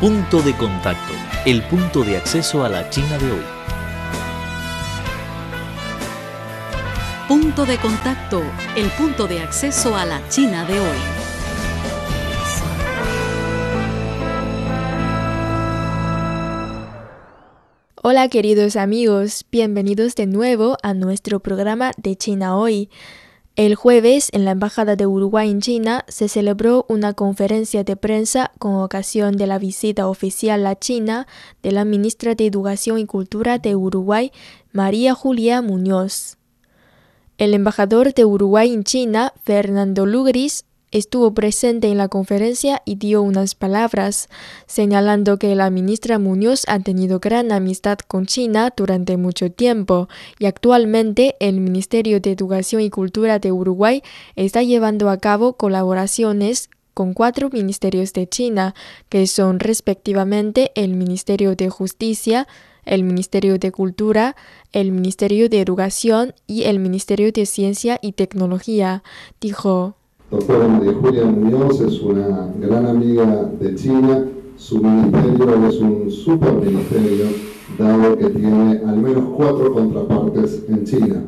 Punto de contacto, el punto de acceso a la China de hoy. Punto de contacto, el punto de acceso a la China de hoy. Hola queridos amigos, bienvenidos de nuevo a nuestro programa de China hoy. El jueves, en la Embajada de Uruguay en China, se celebró una conferencia de prensa con ocasión de la visita oficial a China de la ministra de Educación y Cultura de Uruguay, María Julia Muñoz. El embajador de Uruguay en China, Fernando Lugris, estuvo presente en la conferencia y dio unas palabras, señalando que la ministra Muñoz ha tenido gran amistad con China durante mucho tiempo y actualmente el Ministerio de Educación y Cultura de Uruguay está llevando a cabo colaboraciones con cuatro ministerios de China, que son respectivamente el Ministerio de Justicia, el Ministerio de Cultura, el Ministerio de Educación y el Ministerio de Ciencia y Tecnología, dijo. Doctora María Julia Muñoz es una gran amiga de China. Su ministerio es un super ministerio, dado que tiene al menos cuatro contrapartes en China.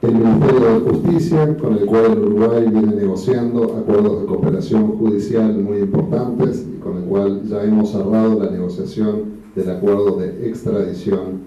El Ministerio de Justicia, con el cual Uruguay viene negociando acuerdos de cooperación judicial muy importantes y con el cual ya hemos cerrado la negociación del acuerdo de extradición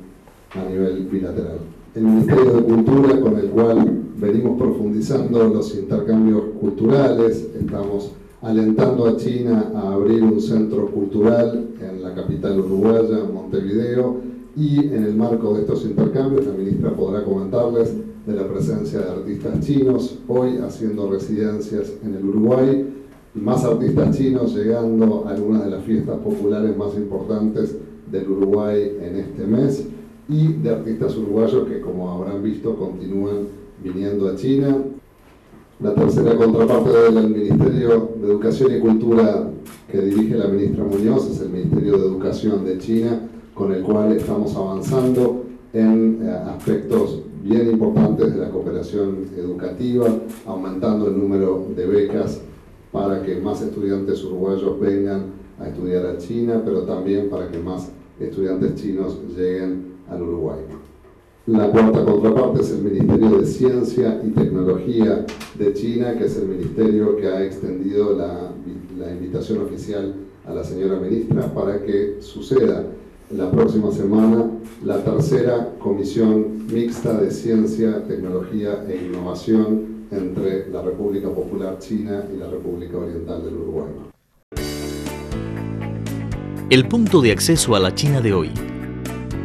a nivel bilateral. El Ministerio de Cultura, con el cual venimos profundizando los intercambios culturales, estamos alentando a China a abrir un centro cultural en la capital uruguaya, Montevideo, y en el marco de estos intercambios la ministra podrá comentarles de la presencia de artistas chinos, hoy haciendo residencias en el Uruguay, más artistas chinos llegando a algunas de las fiestas populares más importantes del Uruguay en este mes, y de artistas uruguayos que, como habrán visto, continúan viniendo a China. La tercera contraparte del Ministerio de Educación y Cultura que dirige la ministra Muñoz es el Ministerio de Educación de China, con el cual estamos avanzando en eh, aspectos bien importantes de la cooperación educativa, aumentando el número de becas para que más estudiantes uruguayos vengan a estudiar a China, pero también para que más estudiantes chinos lleguen al Uruguay. La cuarta contraparte es el Ministerio de Ciencia y Tecnología de China, que es el ministerio que ha extendido la, invitación oficial a la señora ministra para que suceda la próxima semana la tercera comisión mixta de ciencia, tecnología e innovación entre la República Popular China y la República Oriental del Uruguay. El punto de acceso a la China de hoy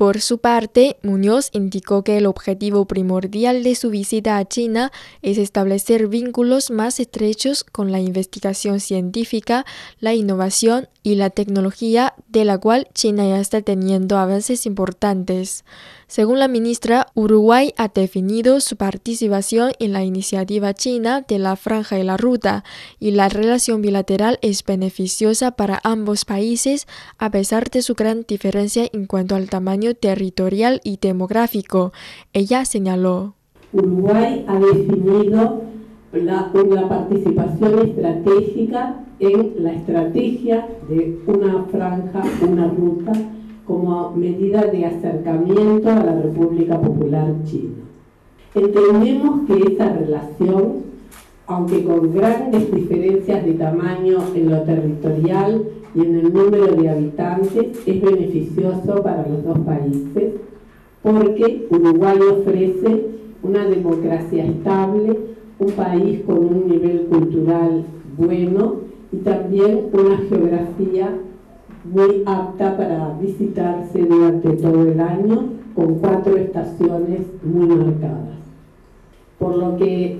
Por su parte, Muñoz indicó que el objetivo primordial de su visita a China es establecer vínculos más estrechos con la investigación científica, la innovación y la tecnología, de la cual China ya está teniendo avances importantes. Según la ministra, Uruguay ha definido su participación en la iniciativa china de la Franja y la Ruta y la relación bilateral es beneficiosa para ambos países a pesar de su gran diferencia en cuanto al tamaño territorial y demográfico. Ella señaló. Uruguay ha definido la, una participación estratégica en la estrategia de una franja, una ruta como medida de acercamiento a la República Popular China. Entendemos que esa relación, aunque con grandes diferencias de tamaño en lo territorial y en el número de habitantes, es beneficioso para los dos países porque Uruguay ofrece una democracia estable, un país con un nivel cultural bueno y también una geografía muy apta para visitarse durante todo el año, con cuatro estaciones muy marcadas. Por lo que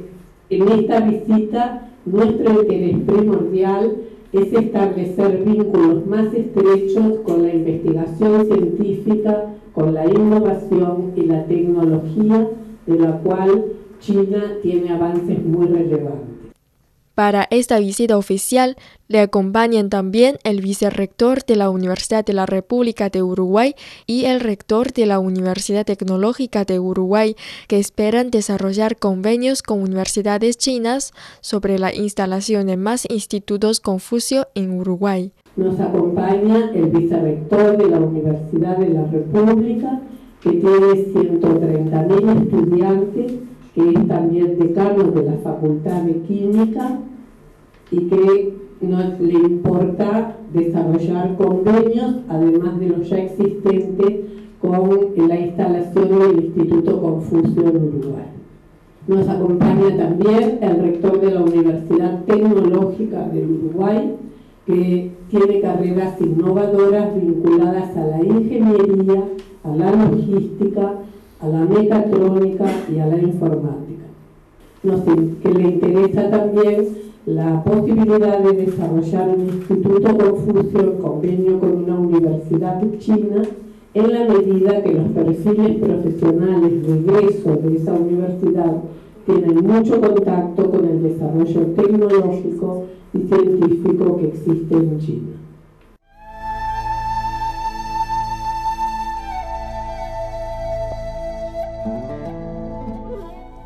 en esta visita nuestro interés primordial es establecer vínculos más estrechos con la investigación científica, con la innovación y la tecnología, de la cual China tiene avances muy relevantes. Para esta visita oficial le acompañan también el vicerrector de la Universidad de la República de Uruguay y el rector de la Universidad Tecnológica de Uruguay, que esperan desarrollar convenios con universidades chinas sobre la instalación de más institutos Confucio en Uruguay. Nos acompaña el vicerrector de la Universidad de la República, que tiene 130.000 estudiantes, que es también decano de la Facultad de Química y que no le importa desarrollar convenios, además de los ya existentes, con la instalación del Instituto Confucio en Uruguay. Nos acompaña también el rector de la Universidad Tecnológica del Uruguay, que tiene carreras innovadoras vinculadas a la ingeniería, a la logística, a la mecatrónica y a la informática. Nos, que le interesa también la posibilidad de desarrollar un instituto Confucio en convenio con una universidad china en la medida que los perfiles profesionales de egreso de esa universidad tienen mucho contacto con el desarrollo tecnológico y científico que existe en China.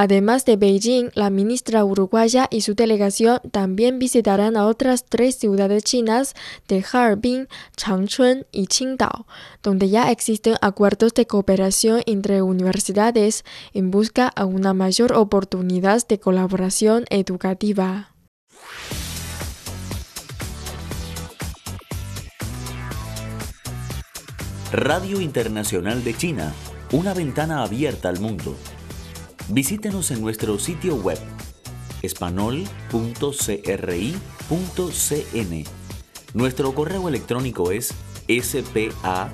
Además de Beijing, la ministra uruguaya y su delegación también visitarán a otras tres ciudades chinas de Harbin, Changchun y Qingdao, donde ya existen acuerdos de cooperación entre universidades en busca de una mayor oportunidad de colaboración educativa. Radio Internacional de China, una ventana abierta al mundo. Visítenos en nuestro sitio web espanol.cri.cn. Nuestro correo electrónico es spa.cri.com.cn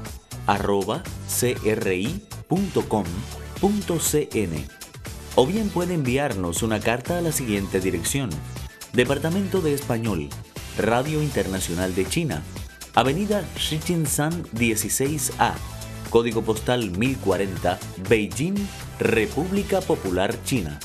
o bien puede enviarnos una carta a la siguiente dirección. Departamento de Español, Radio Internacional de China, Avenida Shichinshan 16A, Código Postal 1040, Beijing, República Popular China.